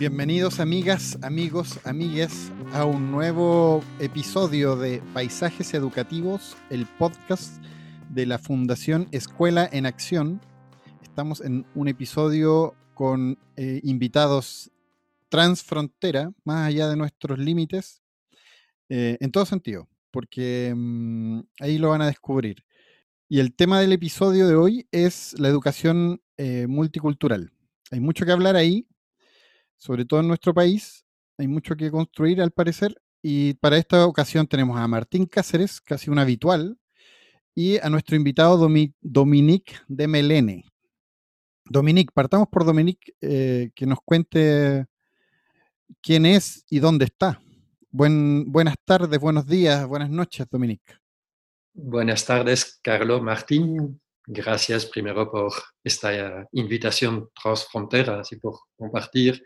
Bienvenidos amigas, amigos, amigues a un nuevo episodio de Paisajes Educativos, el podcast de la Fundación Escuela en Acción. Estamos en un episodio con eh, invitados transfrontera, más allá de nuestros límites, eh, en todo sentido, porque mm, ahí lo van a descubrir. Y el tema del episodio de hoy es la educación eh, multicultural. Hay mucho que hablar ahí, sobre todo en nuestro país. Hay mucho que construir, al parecer. Y para esta ocasión tenemos a Martín Cáceres, casi un habitual, y a nuestro invitado Dominique de Melene. Dominique, partamos por Dominique, eh, que nos cuente quién es y dónde está. Buen, buenas tardes, buenos días, buenas noches, Dominique. Buenas tardes, Carlos Martín. Gracias primero por esta invitación transfronteras y por compartir.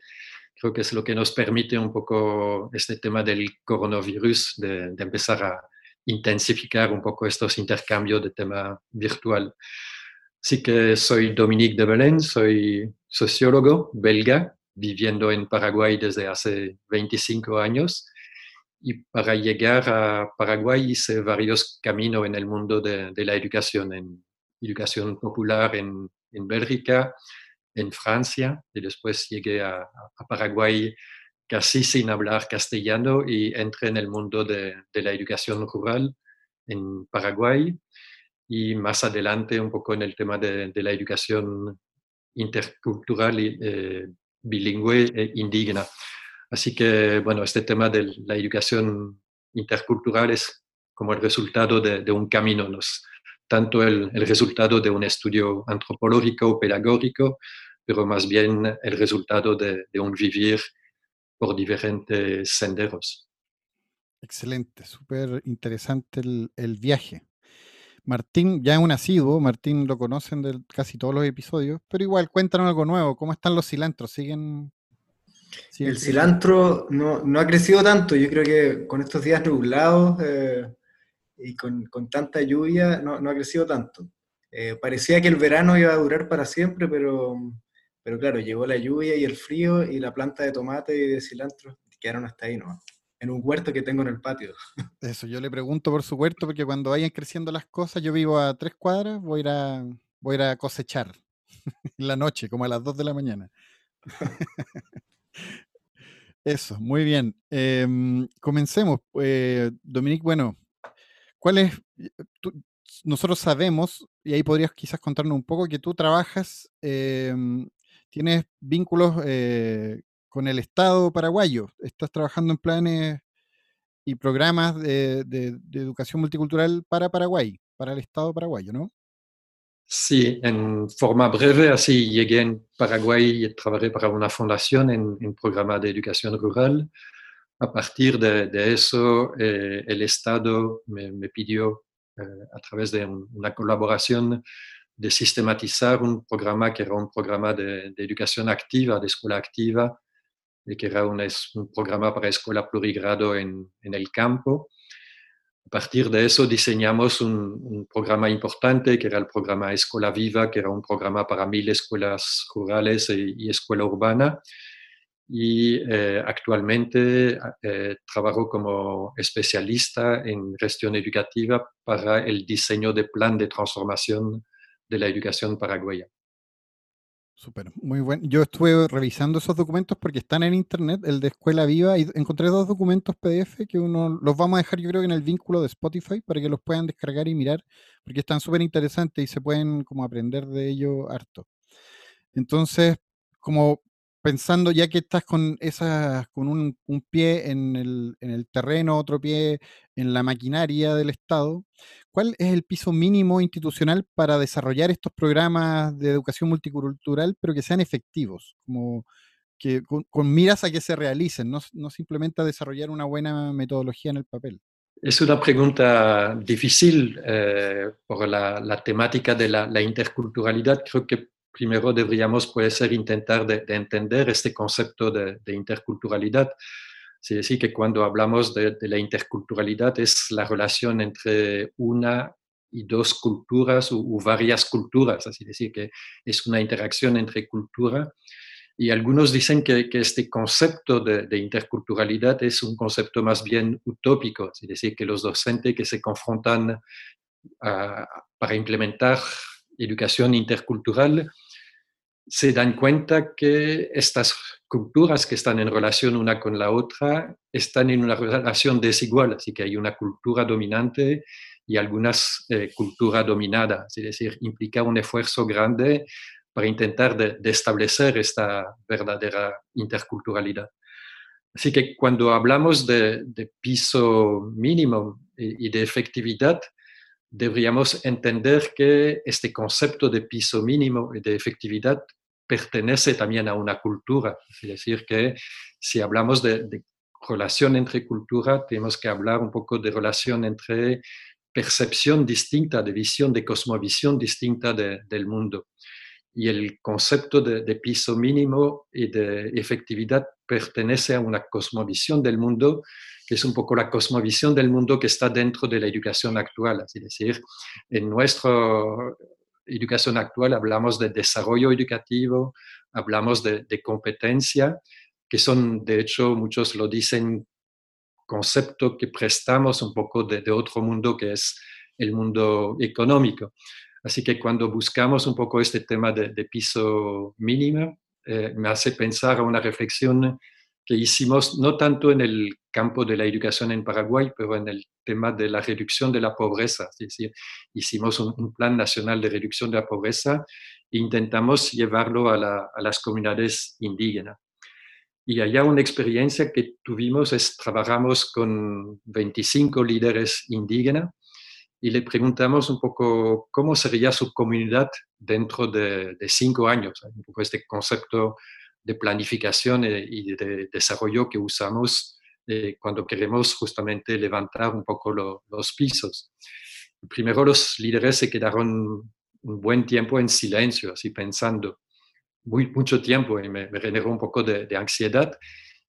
Creo que es lo que nos permite un poco este tema del coronavirus, de, de empezar a intensificar un poco estos intercambios de tema virtual. Así que soy Dominique de Belén, soy sociólogo belga, viviendo en Paraguay desde hace 25 años. Y para llegar a Paraguay hice varios caminos en el mundo de, de la educación, en educación popular en, en, Bélgica, en Francia, y después llegué a, a, Paraguay casi sin hablar castellano y entré en el mundo de, de la educación rural en Paraguay y más adelante un poco en el tema de, de la educación intercultural y eh, bilingüe e indígena. Así que, bueno, este tema de la educación intercultural es como el resultado de, de un camino, nos, tanto el, el, resultado de un estudio antropológico o pedagógico, pero más bien el resultado de, de un vivir por diferentes senderos. Excelente, súper interesante el, el viaje. Martín ya es un asiduo, Martín lo conocen de casi todos los episodios, pero igual cuéntanos algo nuevo, ¿cómo están los cilantros? ¿Siguen? siguen el cilantro no, no, ha crecido tanto, yo creo que con estos días nublados eh, y con, con, tanta lluvia no, no, ha crecido tanto. Eh, parecía que el verano iba a durar para siempre, pero, pero claro, llegó la lluvia y el frío y la planta de tomate y de cilantro quedaron hasta ahí ¿no? en un huerto que tengo en el patio. Eso, yo le pregunto por su huerto porque cuando vayan creciendo las cosas, yo vivo a tres cuadras, voy a ir a, voy a, ir a cosechar en la noche, como a las dos de la mañana. Eso, muy bien. Eh, comencemos. Eh, Dominique, bueno, ¿cuál es? Tú, nosotros sabemos, y ahí podrías quizás contarnos un poco, que tú trabajas, eh, tienes vínculos eh, con el Estado paraguayo. Estás trabajando en planes y programas de, educación multicultural para Paraguay, para el Estado paraguayo, ¿no? Sí, en forma breve, así llegué en Paraguay y trabajé para una fundación en, en programa de educación rural. A partir de, eso, eh, el Estado me, pidió, eh, a través de un, una colaboración, de sistematizar un programa que era un programa de, educación activa, de escuela activa, que era un, programa para escuela plurigrado en, el campo. A partir de eso diseñamos un, programa importante que era el programa Escuela Viva, que era un programa para mil escuelas rurales y, y escuela urbana. Y eh, actualmente eh, trabajo como especialista en gestión educativa para el diseño de plan de transformación de la educación paraguaya. Súper, muy bueno. Yo estuve revisando esos documentos porque están en internet, el de Escuela Viva, y encontré dos documentos PDF que uno los vamos a dejar yo creo que en el vínculo de Spotify para que los puedan descargar y mirar, porque están súper interesantes y se pueden como aprender de ello harto. Entonces, como pensando ya que estás con esas, con un, un pie en el, en el, terreno, otro pie en la maquinaria del Estado, ¿cuál es el piso mínimo institucional para desarrollar estos programas de educación multicultural, pero que sean efectivos? Como, que con, miras a que se realicen, no, no simplemente a desarrollar una buena metodología en el papel. Es una pregunta difícil eh, por la, la, temática de la, la, interculturalidad. Creo que primero deberíamos, puede ser, intentar de, de entender este concepto de, de interculturalidad. Es decir, que cuando hablamos de, de, la interculturalidad es la relación entre una y dos culturas o, varias culturas, así decir, que es una interacción entre cultura. Y algunos dicen que, este concepto de, interculturalidad es un concepto más bien utópico, es decir, que los docentes que se confrontan para implementar educación intercultural se dan cuenta que estas culturas que están en relación una con la otra están en una relación desigual, así que hay una cultura dominante y algunas eh, culturas dominadas, es decir, implica un esfuerzo grande para intentar de, establecer esta verdadera interculturalidad. Así que cuando hablamos de, piso mínimo y, de efectividad, deberíamos entender que este concepto de piso mínimo y de efectividad pertenece también a una cultura. Es decir, que si hablamos de, relación entre cultura, tenemos que hablar un poco de relación entre percepción distinta, de visión, de cosmovisión distinta del mundo y el concepto de, piso mínimo y de efectividad pertenece a una cosmovisión del mundo que es un poco la cosmovisión del mundo que está dentro de la educación actual. Es decir, en nuestra educación actual hablamos de desarrollo educativo, hablamos de, competencia, que son, de hecho, muchos lo dicen, concepto que prestamos un poco de, de otro mundo que es el mundo económico. Así que cuando buscamos un poco este tema de, piso mínimo, eh, me hace pensar a una reflexión que hicimos no tanto en el campo de la educación en Paraguay, pero en el tema de la reducción de la pobreza. Es decir, hicimos un, plan nacional de reducción de la pobreza e intentamos llevarlo a, a las comunidades indígenas. Y allá una experiencia que tuvimos es trabajamos con 25 líderes indígenas y le preguntamos un poco cómo sería su comunidad dentro de, cinco años, un poco este concepto de planificación y de desarrollo que usamos eh, cuando queremos justamente levantar un poco los pisos. Primero los líderes se quedaron un buen tiempo en silencio, así pensando, muy, mucho tiempo, y me, generó un poco de, de ansiedad.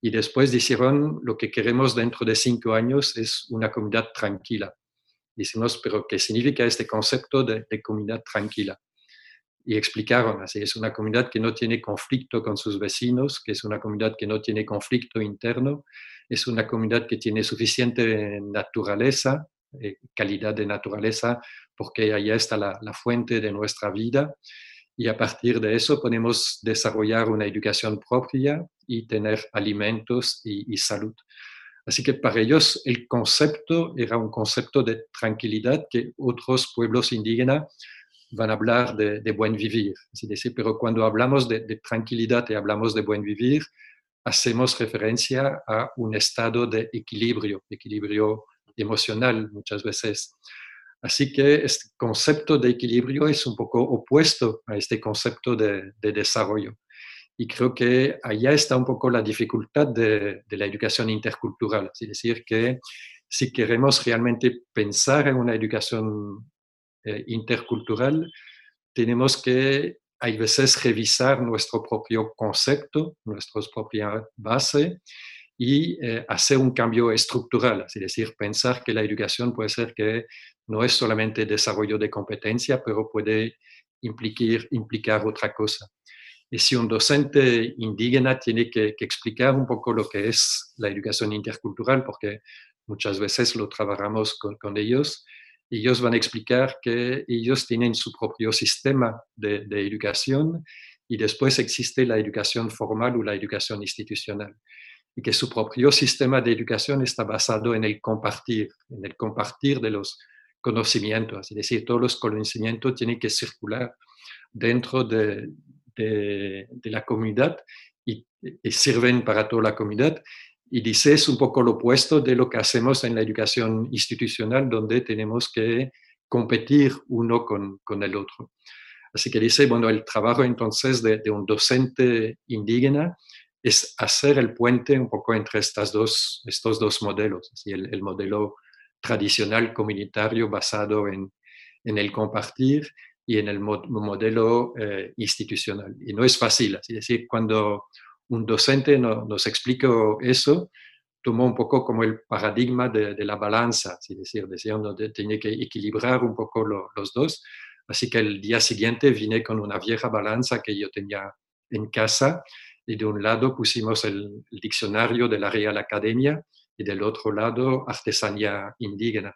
Y después dijeron, lo que queremos dentro de cinco años es una comunidad tranquila Decimos, pero ¿qué significa este concepto de, comunidad tranquila? Y explicaron, así es una comunidad que no tiene conflicto con sus vecinos, que es una comunidad que no tiene conflicto interno, es una comunidad que tiene suficiente naturaleza, eh, calidad de naturaleza, porque allá está la, fuente de nuestra vida. Y a partir de eso podemos desarrollar una educación propia y tener alimentos y salud. Así que para ellos el concepto era un concepto de tranquilidad que otros pueblos indígenas van a hablar de, buen vivir. pero cuando hablamos de, tranquilidad y hablamos de buen vivir, hacemos referencia a un estado de equilibrio, equilibrio emocional muchas veces. Así que este concepto de equilibrio es un poco opuesto a este concepto de desarrollo. Y creo que allá está un poco la dificultad de, la educación intercultural. Es decir, que si queremos realmente pensar en una educación eh, intercultural, tenemos que, hay veces, revisar nuestro propio concepto, nuestras propias bases y eh, hacer un cambio estructural, es decir, pensar que la educación puede ser que no es solamente desarrollo de competencia, pero puede implicar, implicar otra cosa. Y si un docente indígena tiene que, explicar un poco lo que es la educación intercultural, porque muchas veces lo trabajamos con, con ellos, ellos van a explicar que ellos tienen su propio sistema de, de, educación y después existe la educación formal o la educación institucional. Y que su propio sistema de educación está basado en el compartir, en el compartir de los conocimientos. Es decir, todos los conocimientos tienen que circular dentro de, de, la comunidad y, sirven para toda la comunidad. Y dice es un poco lo opuesto de lo que hacemos en la educación institucional, donde tenemos que competir uno con, con el otro. Así que dice, bueno, el trabajo entonces de, un docente indígena es hacer el puente un poco entre estas dos, estos dos modelos, así el, el modelo tradicional comunitario basado en, en el compartir y en el modelo eh, institucional. Y no es fácil, es decir, cuando un docente nos explicó eso, tomó un poco como el paradigma de, la balanza, es decir, decía uno tenía que equilibrar un poco los dos. Así que el día siguiente vine con una vieja balanza que yo tenía en casa y de un lado pusimos el, el diccionario de la Real Academia y del otro lado artesanía indígena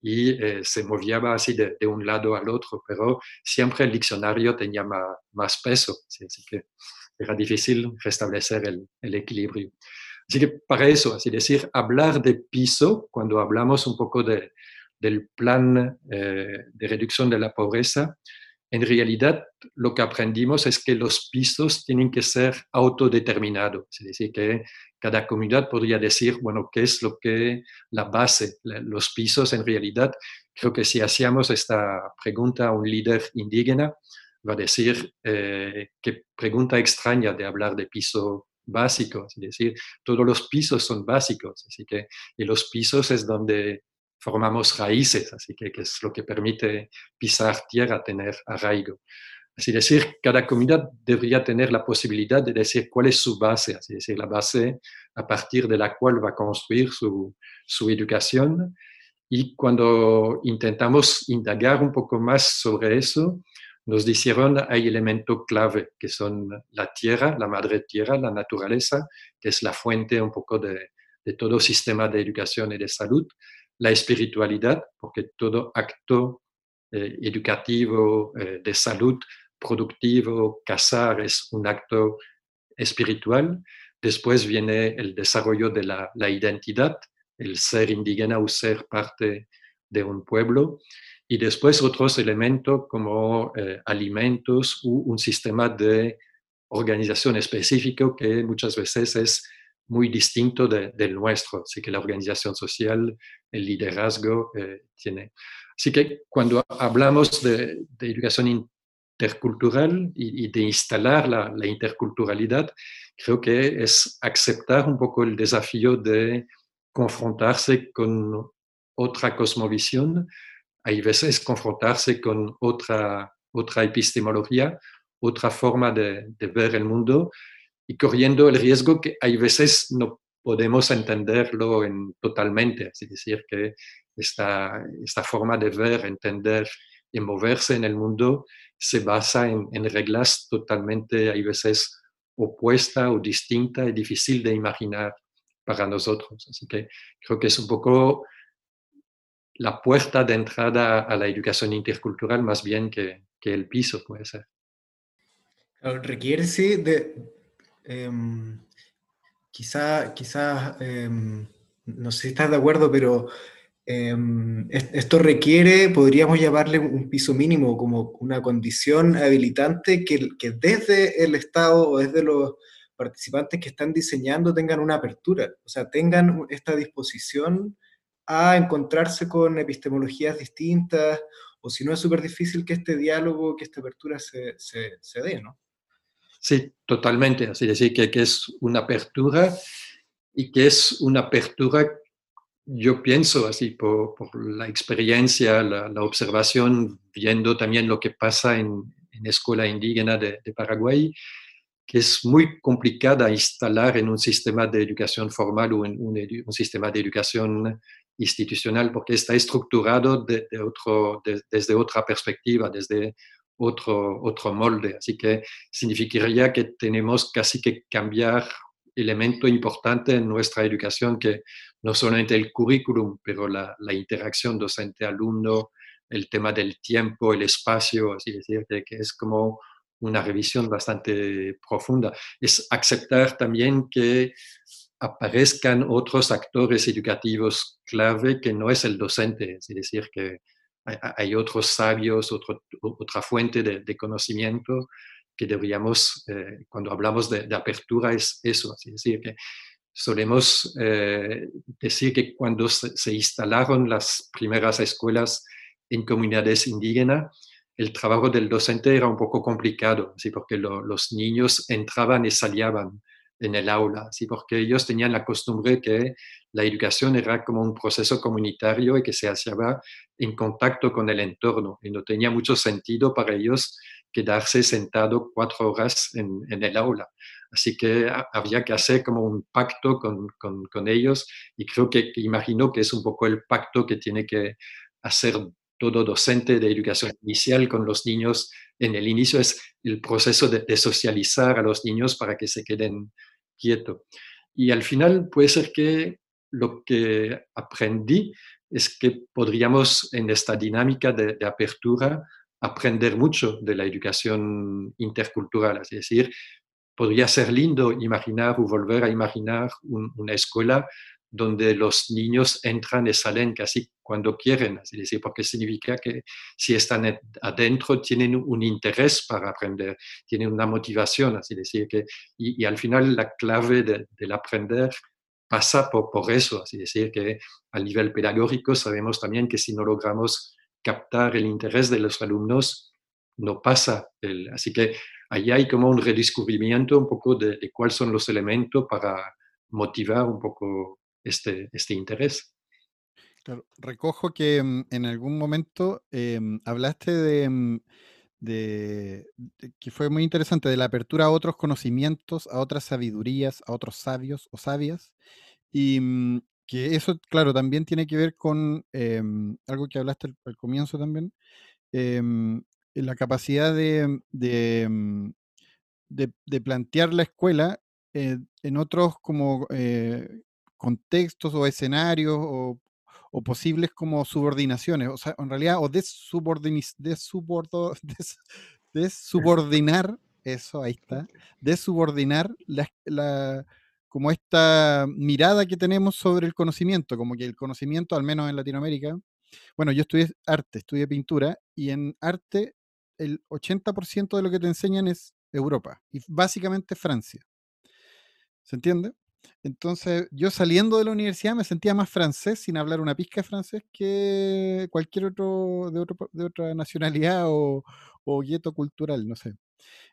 y eh, se movía así de, un lado al otro, pero siempre el diccionario tenía más, peso, así, que era difícil restablecer el, equilibrio. Así que para eso, así decir, hablar de piso, cuando hablamos un poco de, del plan eh, de reducción de la pobreza, en realidad lo que aprendimos es que los pisos tienen que ser autodeterminados, es decir, que cada comunidad podría decir, bueno, ¿qué es lo que la base, los pisos en realidad? Creo que si hacíamos esta pregunta a un líder indígena, va a decir, eh, qué pregunta extraña de hablar de piso básico, es decir, todos los pisos son básicos, así que, y los pisos es donde formamos raíces, así que, que es lo que permite pisar tierra, tener arraigo. Así decir, cada comunidad debería tener la posibilidad de decir cuál es su base, así decir, la base a partir de la cual va a construir su, su educación. Y cuando intentamos indagar un poco más sobre eso, nos dijeron hay elementos clave que son la tierra, la madre tierra, la naturaleza, que es la fuente un poco de, de todo sistema de educación y de salud, la espiritualidad, porque todo acto eh, educativo, eh, de salud, productivo, casar es un acto espiritual. Después viene el desarrollo de la, identidad, el ser indígena o ser parte de un pueblo. Y después otros elementos como eh, alimentos o un sistema de organización específico que muchas veces es muy distinto del nuestro. Así que la organización social, el liderazgo eh, tiene. Así que cuando hablamos de, de educación intercultural y, de instalar la, la, interculturalidad, creo que es aceptar un poco el desafío de confrontarse con otra cosmovisión, hay veces confrontarse con otra, otra epistemología, otra forma de, de ver el mundo y corriendo el riesgo que hay veces no podemos entenderlo en, totalmente, es decir, que esta, esta forma de ver, entender y moverse en el mundo se basa en, en reglas totalmente, hay veces, opuesta o distinta y difícil de imaginar para nosotros. Así que creo que es un poco la puerta de entrada a la educación intercultural más bien que, que el piso puede ser. Requiere sí de, Em, quizá, quizás, em, no sé si estás de acuerdo, pero em, esto requiere, podríamos llamarle un piso mínimo, como una condición habilitante que, que desde el Estado o desde los participantes que están diseñando tengan una apertura, o sea, tengan esta disposición a encontrarse con epistemologías distintas, o si no es súper difícil que este diálogo, que esta apertura se, se, se dé, ¿no? Sí, totalmente. Así decir, que, que, es una apertura y que es una apertura, yo pienso así, por, la experiencia, la, observación, viendo también lo que pasa en, en escuela indígena de, Paraguay, que es muy complicada instalar en un sistema de educación formal o en un, sistema de educación institucional, porque está estructurado de, otro, desde otra perspectiva, desde otro, otro molde. Así que significaría que tenemos casi que cambiar elemento importante en nuestra educación, que no solamente el currículum, pero la, la interacción docente-alumno, el tema del tiempo, el espacio, así decir, que, es como una revisión bastante profunda. Es aceptar también que aparezcan otros actores educativos clave que no es el docente, es decir, que hay otros sabios, otra fuente de, conocimiento que deberíamos, eh, cuando hablamos de, apertura, es eso, es decir, que solemos eh, decir que cuando se, instalaron las primeras escuelas en comunidades indígenas, el trabajo del docente era un poco complicado, ¿sí? porque los niños entraban y salían en el aula, ¿sí? porque ellos tenían la costumbre que la educación era como un proceso comunitario y que se hacía en contacto con el entorno y no tenía mucho sentido para ellos quedarse sentado cuatro horas en, el aula. Así que había que hacer como un pacto con, con, ellos y creo que, imagino que es un poco el pacto que tiene que hacer todo docente de educación inicial con los niños en el inicio es el proceso de, socializar a los niños para que se queden quietos. Y al final puede ser que lo que aprendí es que podríamos en esta dinámica de, apertura aprender mucho de la educación intercultural. Es decir, podría ser lindo imaginar o volver a imaginar una escuela donde los niños entran y salen casi cuando quieren, es decir, porque significa que si están adentro tienen un interés para aprender, tienen una motivación, así decir, que, y, al final la clave del aprender pasa por, por eso, así decir, que a nivel pedagógico sabemos también que si no logramos captar el interés de los alumnos, no pasa. El, así que ahí hay como un redescubrimiento un poco de, de cuáles son los elementos para motivar un poco este, este interés. recojo que mm, en algún momento em, hablaste mm, de, que fue muy interesante, de la apertura a otros conocimientos, a otras sabidurías, a otros sabios o sabias, y mm, que eso, claro, también tiene que ver con em, algo que hablaste al, comienzo también, em, la capacidad de, de, plantear la escuela eh, en otros como eh, contextos o escenarios o, posibles como subordinaciones, o sea, en realidad, o desubordinar, eso, ahí está, desubordinar la, la, como esta mirada que tenemos sobre el conocimiento, como que el conocimiento, al menos en Latinoamérica, bueno, yo estudié arte, estudié pintura, y en arte el 80% de lo que te enseñan es Europa, y básicamente Francia. ¿Se entiende? Entonces, yo saliendo de la universidad me sentía más francés sin hablar una pizca de francés que cualquier otro de, otro, de otra nacionalidad o, o gueto cultural, no sé.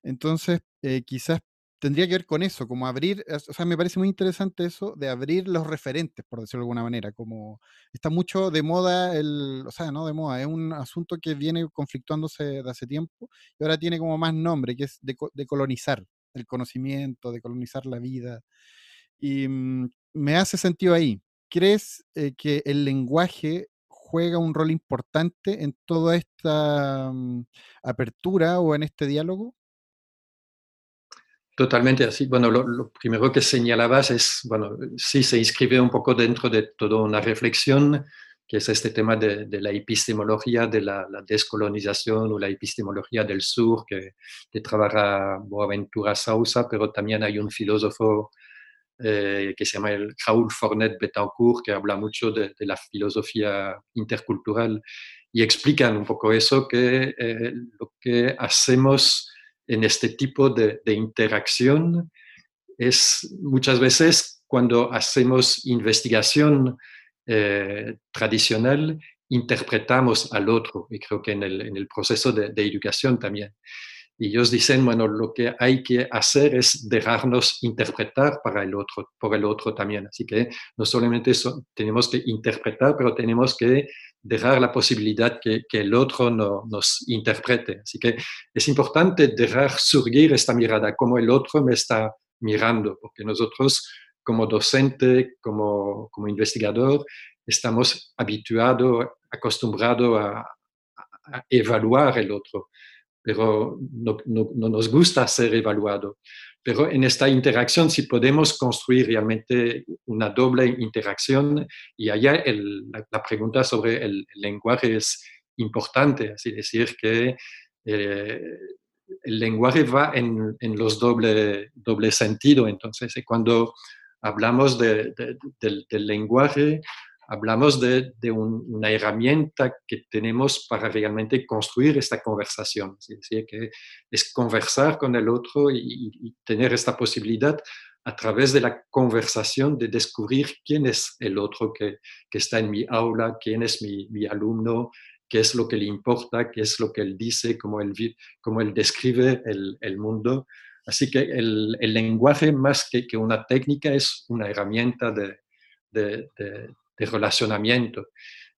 Entonces, eh, quizás tendría que ver con eso, como abrir, o sea, me parece muy interesante eso de abrir los referentes, por decirlo de alguna manera, como está mucho de moda, el, o sea, no de moda, es un asunto que viene conflictuándose de hace tiempo y ahora tiene como más nombre, que es de, de colonizar el conocimiento, de colonizar la vida. Y mm, me hace sentido ahí. ¿Crees eh, que el lenguaje juega un rol importante en toda esta mm, apertura o en este diálogo? Totalmente así. Bueno, lo, primero que señalabas es, bueno, sí se inscribe un poco dentro de toda una reflexión, que es este tema de, la epistemología, de la, descolonización o la epistemología del sur, que, que trabaja Boaventura Sousa, pero también hay un filósofo eh, que se llama el Raúl Fornet Betancourt, que habla mucho de, la filosofía intercultural y explican un poco eso, que eh, lo que hacemos en este tipo de, interacción es muchas veces cuando hacemos investigación eh, tradicional, interpretamos al otro, y creo que en el, en el proceso de, de educación también. Y ellos dicen, bueno, lo que hay que hacer es dejarnos interpretar para el otro, por el otro también. Así que no solamente tenemos que interpretar, pero tenemos que dejar la posibilidad que, que el otro no, nos interprete. Así que es importante dejar surgir esta mirada, como el otro me está mirando, porque nosotros como docente, como, como investigador, estamos habituados, acostumbrados a, a evaluar el otro pero no, nos gusta ser evaluado. Pero en esta interacción, si podemos construir realmente una doble interacción, y allá la, pregunta sobre el, lenguaje es importante, es decir, que eh, el lenguaje va en, los doble, doble sentido. Entonces, cuando hablamos del lenguaje, hablamos de, una herramienta que tenemos para realmente construir esta conversación. Es decir, que es conversar con el otro y, tener esta posibilidad a través de la conversación de descubrir quién es el otro que, está en mi aula, quién es mi, alumno, qué es lo que le importa, qué es lo que él dice, cómo él, cómo él describe el, mundo. Así que el, lenguaje, más que, que, una técnica, es una herramienta de, de, relacionamiento.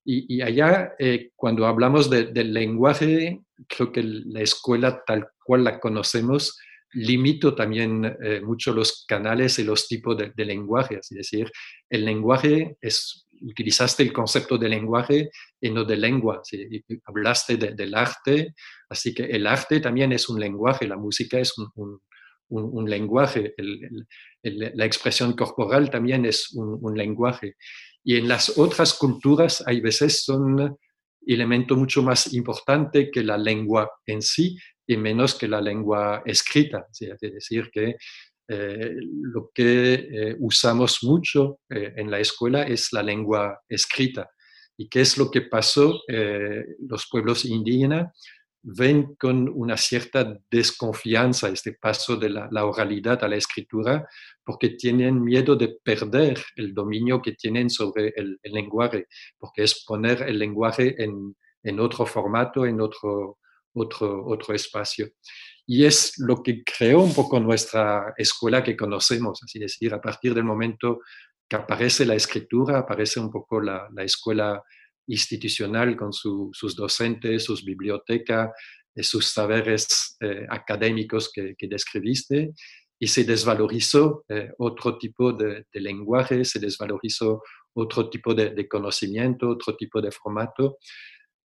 Y, allá, eh, cuando hablamos del lenguaje, creo que la escuela tal cual la conocemos limito también eh, mucho los canales y los tipos de, lenguaje. Es decir, el lenguaje es, utilizaste el concepto de lenguaje y no de lengua. Hablaste del arte, así que el arte también es un lenguaje, la música es un, lenguaje, la expresión corporal también es un, lenguaje. Y en las otras culturas hay veces son elemento mucho más importante que la lengua en sí y menos que la lengua escrita. Es decir, que eh, lo que eh, usamos mucho eh, en la escuela es la lengua escrita. ¿Y qué es lo que pasó? los pueblos indígenas ven con una cierta desconfianza este paso de la, oralidad a la escritura porque tienen miedo de perder el dominio que tienen sobre el, lenguaje, porque es poner el lenguaje en, en otro formato, en otro, otro, otro espacio. Y es lo que creó un poco nuestra escuela que conocemos, así decir, a partir del momento que aparece la escritura, aparece un poco la, la escuela institucional con sus docentes, sus bibliotecas, eh, sus saberes eh, académicos que, describiste, y se desvalorizó eh, otro tipo de, lenguaje, se desvalorizó otro tipo de, conocimiento, otro tipo de formato.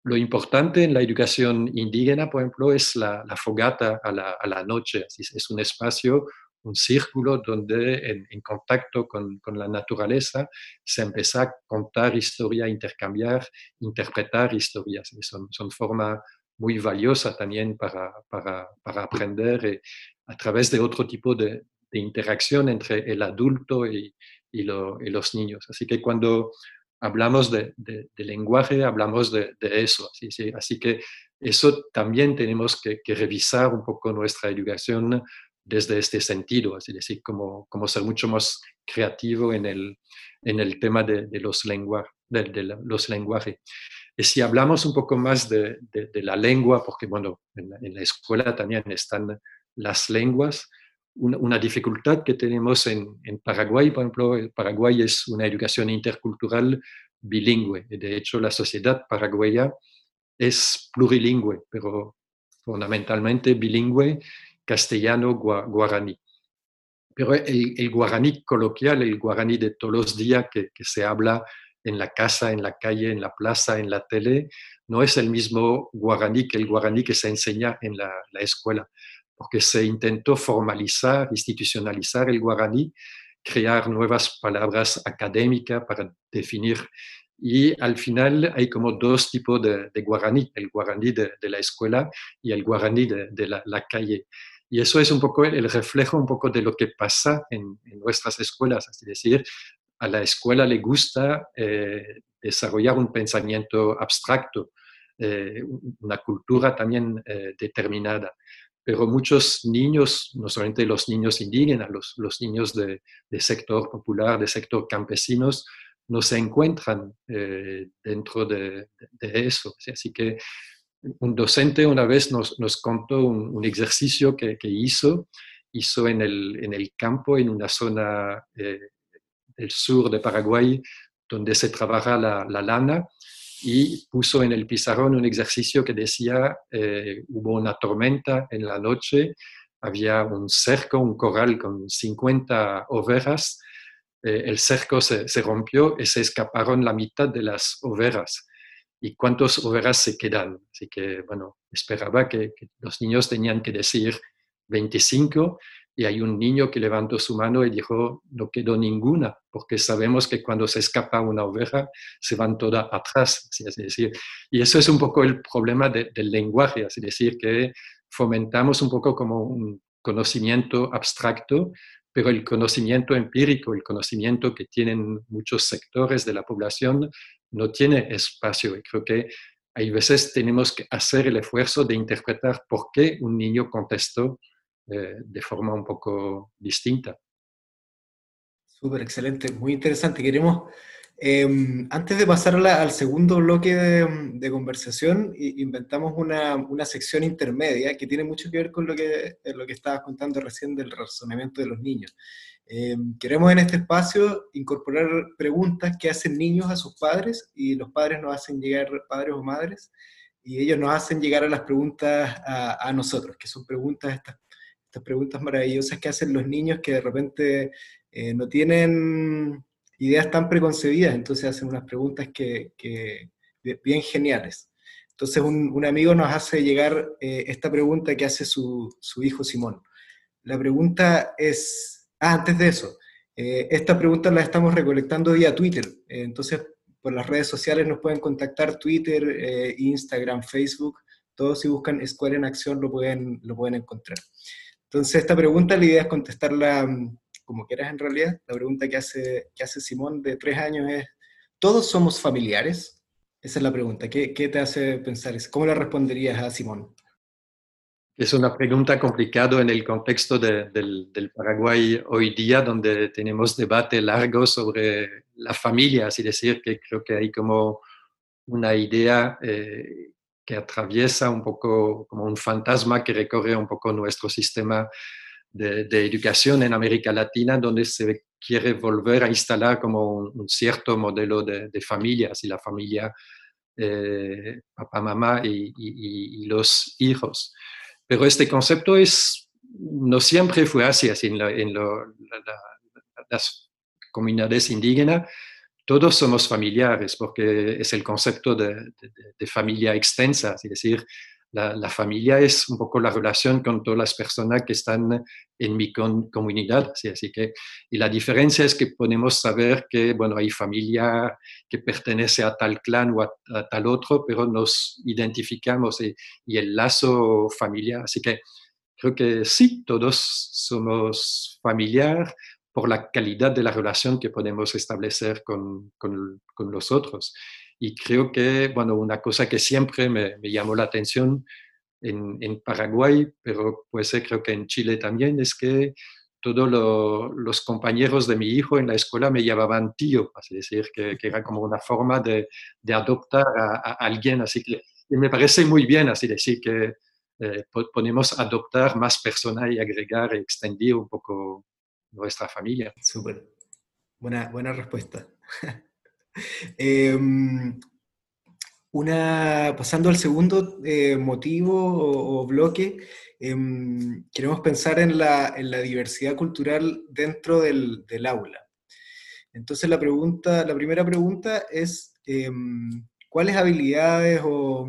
Lo importante en la educación indígena, por ejemplo, es la, fogata a la, a la noche. Es un espacio un círculo donde en, contacto con, la naturaleza se empieza a contar historia, intercambiar, interpretar historias. son, son formas muy valiosas también para, para, aprender eh, a través de otro tipo de, interacción entre el adulto y, y, los niños. Así que cuando hablamos de, lenguaje, hablamos de, eso. Así, así, que eso también tenemos que, que revisar un poco nuestra educación desde este sentido, es decir, como, como ser mucho más creativo en el, en el tema de, los, lengua, de, los lenguajes. Y si hablamos un poco más de, la lengua, porque bueno, en la, escuela también están las lenguas, una, dificultad que tenemos en, en, Paraguay, por ejemplo, el Paraguay es una educación intercultural bilingüe. De hecho, la sociedad paraguaya es plurilingüe, pero fundamentalmente bilingüe castellano-guaraní. Pero el, guaraní coloquial, el guaraní de todos los días que, se habla en la casa, en la calle, en la plaza, en la tele, no es el mismo guaraní que el guaraní que se enseña en la, escuela, porque se intentó formalizar, institucionalizar el guaraní, crear nuevas palabras académicas para definir. Y al final hay como dos tipos de, guaraní, el guaraní de, la escuela y el guaraní de, la, la, calle. Y eso es un poco el reflejo un poco de lo que pasa en, nuestras escuelas, es decir, a la escuela le gusta eh, desarrollar un pensamiento abstracto, eh, una cultura también eh, determinada. Pero muchos niños, no solamente los niños indígenas, los, los niños de, sector popular, de sector campesinos, no se encuentran dentro de, de, eso. Así que un docente una vez nos, contó un, ejercicio que, hizo, hizo en el, en el, campo, en una zona eh, del sur de Paraguay, donde se trabaja la, lana, y puso en el pizarrón un ejercicio que decía, eh, hubo una tormenta en la noche, había un cerco, un corral con 50 ovejas, eh, el cerco se, se rompió y se escaparon la mitad de las ovejas y cuántos ovejas se quedan. Así que, bueno, esperaba que, los niños tenían que decir 25 y hay un niño que levantó su mano y dijo, no quedó ninguna, porque sabemos que cuando se escapa una oveja, se van todas atrás. Es decir, y eso es un poco el problema del lenguaje, es decir, que fomentamos un poco como un conocimiento abstracto, pero el conocimiento empírico, el conocimiento que tienen muchos sectores de la población, no tiene espacio. Y creo que hay veces tenemos que hacer el esfuerzo de interpretar por qué un niño contestó eh, de forma un poco distinta. Súper excelente, muy interesante. Queremos Em, antes de pasar al segundo bloque de, conversación, inventamos una, una, sección intermedia que tiene mucho que ver con lo que, lo que estabas contando recién del razonamiento de los niños. Em, queremos en este espacio incorporar preguntas que hacen niños a sus padres y los padres nos hacen llegar, padres o madres, y ellos nos hacen llegar a las preguntas a, a nosotros, que son preguntas, estas, estas preguntas maravillosas que hacen los niños que de repente eh, no tienen ideas tan preconcebidas, entonces hacen unas preguntas que, bien geniales. Entonces un, amigo nos hace llegar eh, esta pregunta que hace su, hijo Simón. La pregunta es, ah, antes de eso, eh, esta pregunta la estamos recolectando vía Twitter, eh, entonces por las redes sociales nos pueden contactar, Twitter, Instagram, Facebook, todos si buscan Escuela en Acción lo pueden, lo pueden encontrar. Entonces esta pregunta la idea es contestarla mm, como quieras en realidad. La pregunta que hace, que hace Simón de tres años es, ¿todos somos familiares? Esa es la pregunta. ¿Qué, qué te hace pensar? ¿Cómo le responderías a Simón? Es una pregunta complicada en el contexto del, del, Paraguay hoy día, donde tenemos debate largo sobre la familia, así decir, que creo que hay como una idea eh, que atraviesa un poco como un fantasma que recorre un poco nuestro sistema de, educación en América Latina, donde se quiere volver a instalar como un, cierto modelo de, familia, así la familia eh, papá, mamá y, los hijos. Pero este concepto es, no siempre fue así, así en, las comunidades indígenas. Todos somos familiares porque es el concepto de, familia extensa, es decir, la, familia es un poco la relación con todas las personas que están en mi comunidad. Así, que, y la diferencia es que podemos saber que, bueno, hay familia que pertenece a tal clan o a, tal otro, pero nos identificamos y, el lazo familiar. Así que creo que sí, todos somos familiar por la calidad de la relación que podemos establecer con, con, con los otros. Y creo que, bueno, una cosa que siempre me, llamó la atención en, en, Paraguay, pero puede ser creo que en Chile también, es que todos los compañeros de mi hijo en la escuela me llamaban tío, es decir, que, que era como una forma de, de adoptar a, alguien, así que me parece muy bien, así decir, que eh, podemos adoptar más personas y agregar y extender un poco nuestra familia. Súper. Buena, buena respuesta. Em, una, pasando al segundo eh, motivo o, bloque, em, queremos pensar en la, diversidad cultural dentro del, aula. Entonces la, pregunta, la primera pregunta es, em, ¿cuáles habilidades o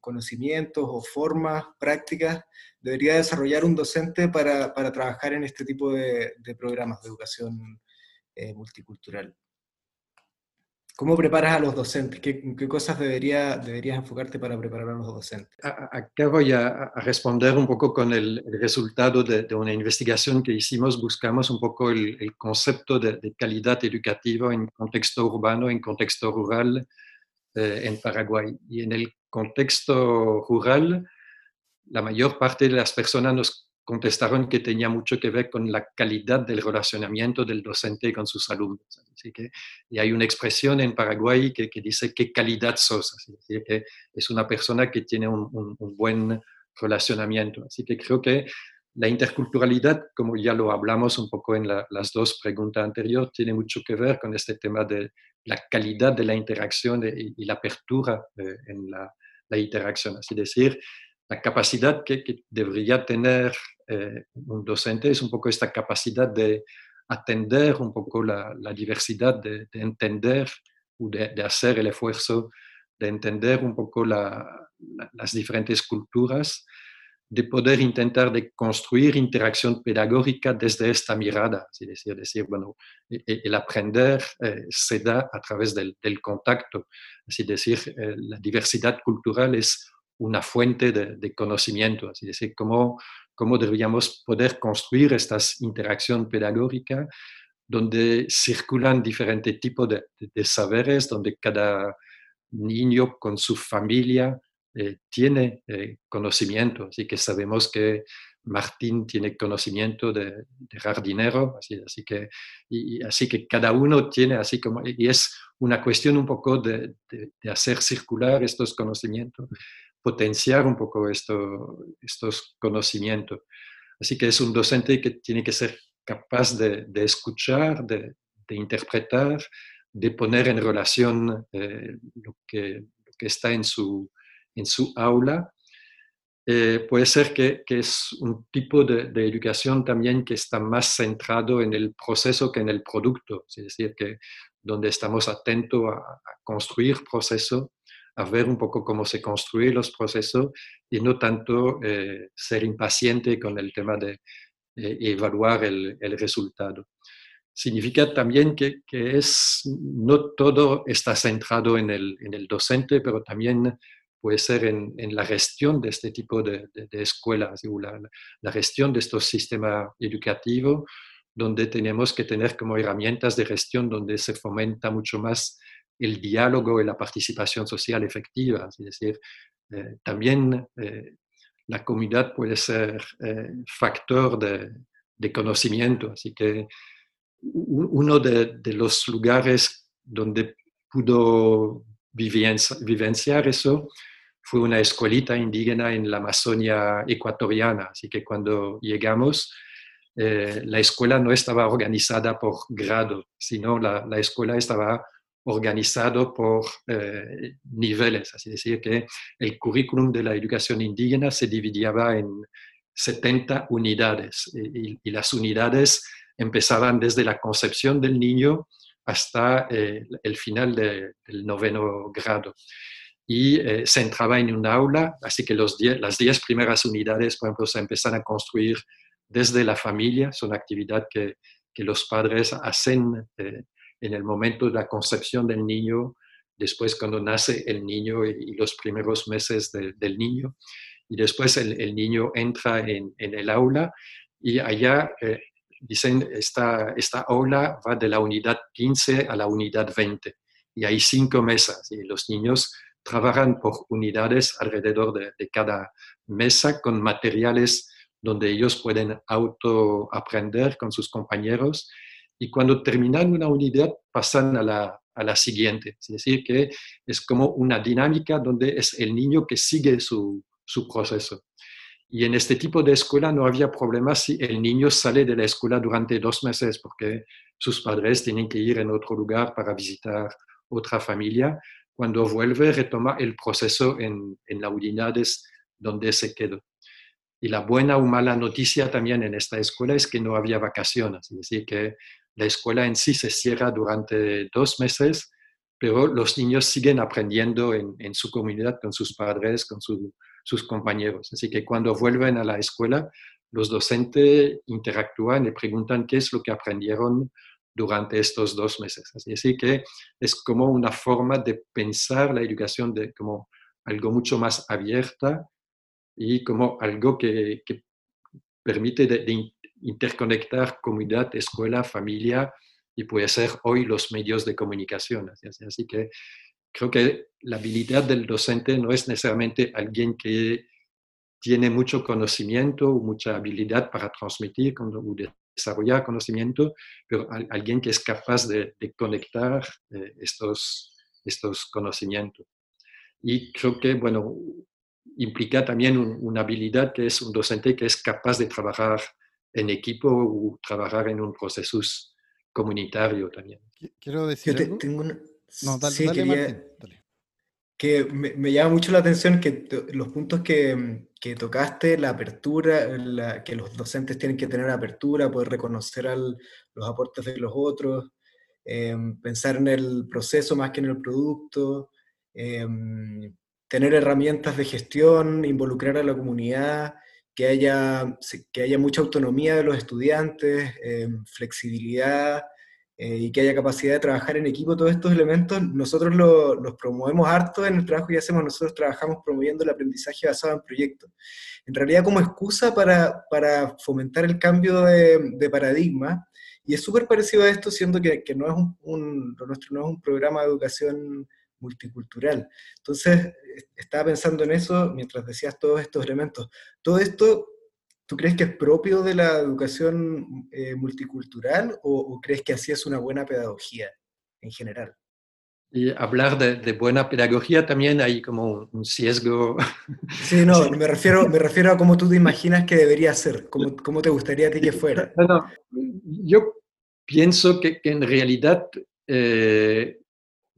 conocimientos o formas prácticas debería desarrollar un docente para, trabajar en este tipo de, programas de educación eh, multicultural? ¿Cómo preparas a los docentes? ¿Qué, qué cosas debería, deberías enfocarte para preparar a los docentes? Acá voy a, responder un poco con el, resultado de, una investigación que hicimos. Buscamos un poco el, concepto de, calidad educativa en contexto urbano, en contexto rural eh, en Paraguay. Y en el contexto rural, la mayor parte de las personas nos contestaron que tenía mucho que ver con la calidad del relacionamiento del docente con sus alumnos. Así que, y hay una expresión en Paraguay que, dice qué calidad sos, así que es una persona que tiene un, buen relacionamiento. Así que creo que la interculturalidad, como ya lo hablamos un poco en las dos preguntas anteriores, tiene mucho que ver con este tema de la calidad de la interacción y, la apertura eh, en la, la interacción. Así decir, la capacidad que, debería tener eh, un docente es un poco esta capacidad de atender un poco la, diversidad, de, entender o de, hacer el esfuerzo de entender un poco las diferentes culturas, de poder intentar de construir interacción pedagógica desde esta mirada, es decir, decir bueno, el aprender eh, se da a través del, contacto, es decir, eh, la diversidad cultural es una fuente de, conocimiento, así decir, cómo, cómo deberíamos poder construir estas interacciones pedagógicas donde circulan diferentes tipos de, saberes, donde cada niño con su familia eh, tiene eh, conocimiento. Así que sabemos que Martín tiene conocimiento de, jardinero, así, así, que, y, así que cada uno tiene así como, y es una cuestión un poco de, hacer circular estos conocimientos, potenciar un poco esto, estos conocimientos. Así que es un docente que tiene que ser capaz de, escuchar, de, interpretar, de poner en relación eh, lo, que, que, está en su, en su aula eh, puede ser que, es un tipo de, educación también que está más centrado en el proceso que en el producto, es decir, que donde estamos atentos a, construir proceso, a ver un poco cómo se construyen los procesos y no tanto eh, ser impaciente con el tema de eh, evaluar el, resultado. Significa también que, es, no todo está centrado en el, en el docente, pero también puede ser en, la gestión de este tipo de, escuelas, la, la, gestión de estos sistemas educativos, donde tenemos que tener como herramientas de gestión donde se fomenta mucho más el diálogo y la participación social efectiva. Es decir, eh, también eh, la comunidad puede ser eh, factor de, conocimiento. Así que uno de, los lugares donde pudo vivenciar eso fue una escuelita indígena en la Amazonia ecuatoriana. Así que cuando llegamos, la escuela no estaba organizada por grado, sino la, la escuela estaba organizada por eh, niveles. Así decir, que el currículum de la educación indígena se dividía en 70 unidades y, las unidades empezaban desde la concepción del niño hasta eh, el final del noveno grado. Y eh, se entraba en un aula, así que los las diez primeras unidades, por ejemplo, se empiezan a construir desde la familia, son actividad que, que los padres hacen eh, en el momento de la concepción del niño, después cuando nace el niño y, los primeros meses del niño. Y después el, niño entra en, el aula y allá dicen, esta, esta aula va de la unidad 15 a la unidad 20 y hay cinco mesas y los niños trabajan por unidades alrededor de, cada mesa con materiales donde ellos pueden autoaprender con sus compañeros y cuando terminan una unidad pasan a la, a la siguiente. Es decir, que es como una dinámica donde es el niño que sigue su, su proceso. Y en este tipo de escuela no había problema si el niño sale de la escuela durante dos meses porque sus padres tienen que ir en otro lugar para visitar otra familia. Cuando vuelve, retoma el proceso en, en las unidades donde se quedó. Y la buena o mala noticia también en esta escuela es que no había vacaciones, es decir, que la escuela en sí se cierra durante dos meses, pero los niños siguen aprendiendo en, en su comunidad con sus padres, con su, sus compañeros. Así que cuando vuelven a la escuela, los docentes interactúan y preguntan qué es lo que aprendieron durante estos dos meses. Así que es como una forma de pensar la educación de, como algo mucho más abierta y como algo que, permite de, interconectar comunidad, escuela, familia y puede ser hoy los medios de comunicación. Así que creo que la habilidad del docente no es necesariamente alguien que tiene mucho conocimiento o mucha habilidad para transmitir o desarrollar conocimiento, pero alguien que es capaz de, conectar eh, estos, estos conocimientos. Y creo que, bueno, implica también una habilidad que es un docente que es capaz de trabajar en equipo o trabajar en un proceso comunitario también. Quiero decir. tengo no, dale, Que me, llama mucho la atención que los puntos que, que tocaste, la apertura, que los docentes tienen que tener apertura, poder reconocer los aportes de los otros, em, pensar en el proceso más que en el producto, em, tener herramientas de gestión, involucrar a la comunidad, que haya, que haya mucha autonomía de los estudiantes, em, flexibilidad, eh, y que haya capacidad de trabajar en equipo, todos estos elementos, nosotros los promovemos harto en el trabajo que hacemos, nosotros trabajamos promoviendo el aprendizaje basado en proyectos. En realidad como excusa para, para fomentar el cambio de, paradigma, y es súper parecido a esto, siendo que, que no es un, nuestro no es un programa de educación multicultural. Entonces, estaba pensando en eso mientras decías todos estos elementos. Todo esto ¿Tú crees que es propio de la educación eh, multicultural o, crees que así es una buena pedagogía en general? Y hablar de, buena pedagogía también hay como un, sesgo. Sí, no, me refiero, me refiero a cómo tú te imaginas que debería ser, cómo, cómo te gustaría a ti que fuera. No, yo pienso que, en realidad eh,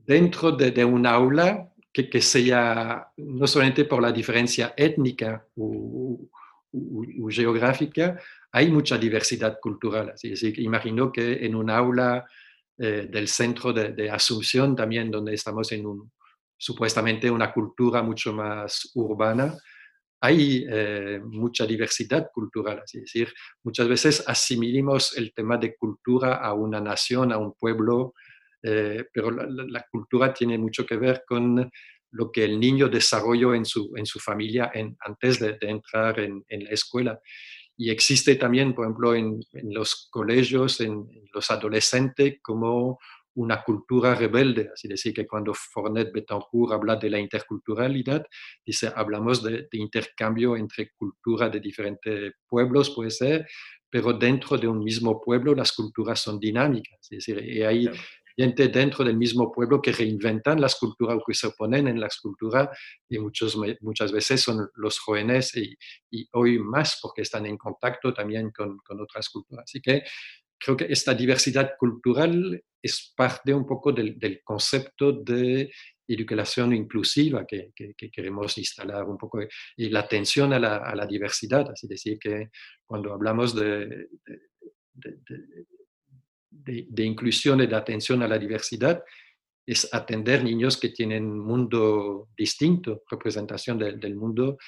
dentro de, un aula que, que, sea no solamente por la diferencia étnica o, geográfica, hay mucha diversidad cultural. Así, es que imagino que en un aula eh, del centro de, Asunción, también donde estamos en un, supuestamente una cultura mucho más urbana, hay eh, mucha diversidad cultural. Es decir, muchas veces asimilamos el tema de cultura a una nación, a un pueblo, eh, pero la, cultura tiene mucho que ver con lo que el niño desarrolló en su, en su familia antes de, entrar en, la escuela. Y existe también, por ejemplo, en, los colegios, en, los adolescentes, como una cultura rebelde. Así decir, que cuando Fornet Betancourt habla de la interculturalidad, dice, hablamos de, intercambio entre culturas de diferentes pueblos, puede ser, pero dentro de un mismo pueblo las culturas son dinámicas. Es decir, y hay gente dentro del mismo pueblo que reinventan las culturas o que se oponen en las culturas y muchos, muchas veces son los jóvenes y, hoy más porque están en contacto también con, con, otras culturas. Así que creo que esta diversidad cultural es parte un poco del, del concepto de educación inclusiva que, que, queremos instalar un poco y la atención a la, a la diversidad, así decir que cuando hablamos de, de de, inclusión y de atención a la diversidad es atender niños que tienen un mundo distinto, representación del mundo.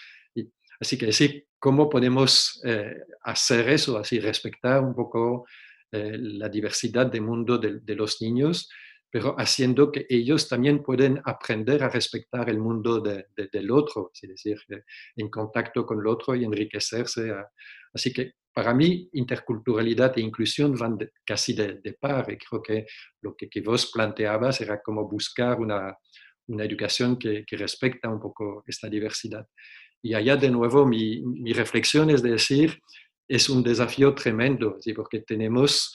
así que decir, ¿cómo podemos eh, hacer eso? Así, respetar un poco eh, la diversidad de mundo de, los niños, pero haciendo que ellos también pueden aprender a respetar el mundo del otro, es decir, eh, en contacto con el otro y enriquecerse. así que para mí, interculturalidad e inclusión van casi de, par y creo que lo que, vos planteabas era como buscar una, una educación que, que, respecta un poco esta diversidad. Y allá de nuevo mi, mi reflexión es decir, es un desafío tremendo, ¿sí? porque tenemos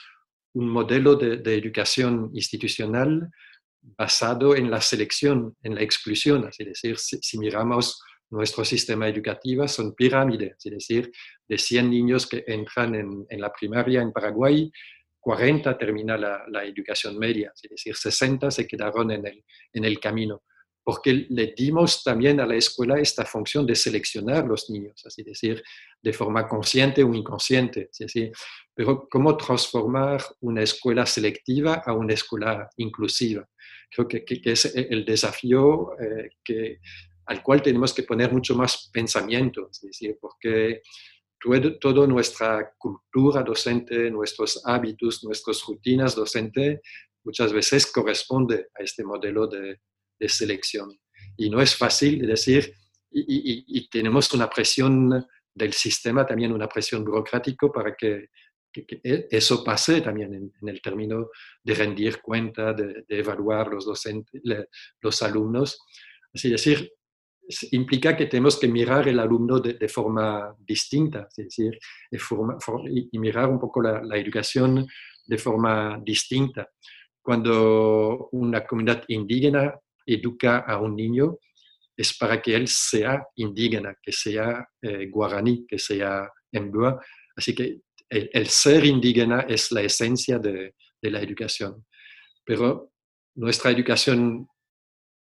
un modelo de, de, educación institucional basado en la selección, en la exclusión. Es decir, si, si miramos nuestro sistema educativo son pirámides, es decir, de 100 niños que entran en, la primaria en Paraguay, 40 terminan la, educación media, es decir, 60 se quedaron en el, en el camino, porque le dimos también a la escuela esta función de seleccionar los niños, es decir, de forma consciente o inconsciente, es decir, pero cómo transformar una escuela selectiva a una escuela inclusiva. Creo que, que, es el desafío eh, que al cual tenemos que poner mucho más pensamiento, es decir, porque toda nuestra cultura docente, nuestros hábitos, nuestras rutinas docentes, muchas veces corresponde a este modelo de, selección. Y no es fácil decir, y, tenemos una presión del sistema, también una presión burocrática para que, e, eso pase también en, el término de rendir cuenta, de, evaluar los docentes, los alumnos. Así decir, implica que tenemos que mirar el alumno de, forma distinta, es decir, y, mirar un poco la, educación de forma distinta. Cuando una comunidad indígena educa a un niño, es para que él sea indígena, que sea eh, guaraní, que sea embúa. Así que el, ser indígena es la esencia de la educación. Pero nuestra educación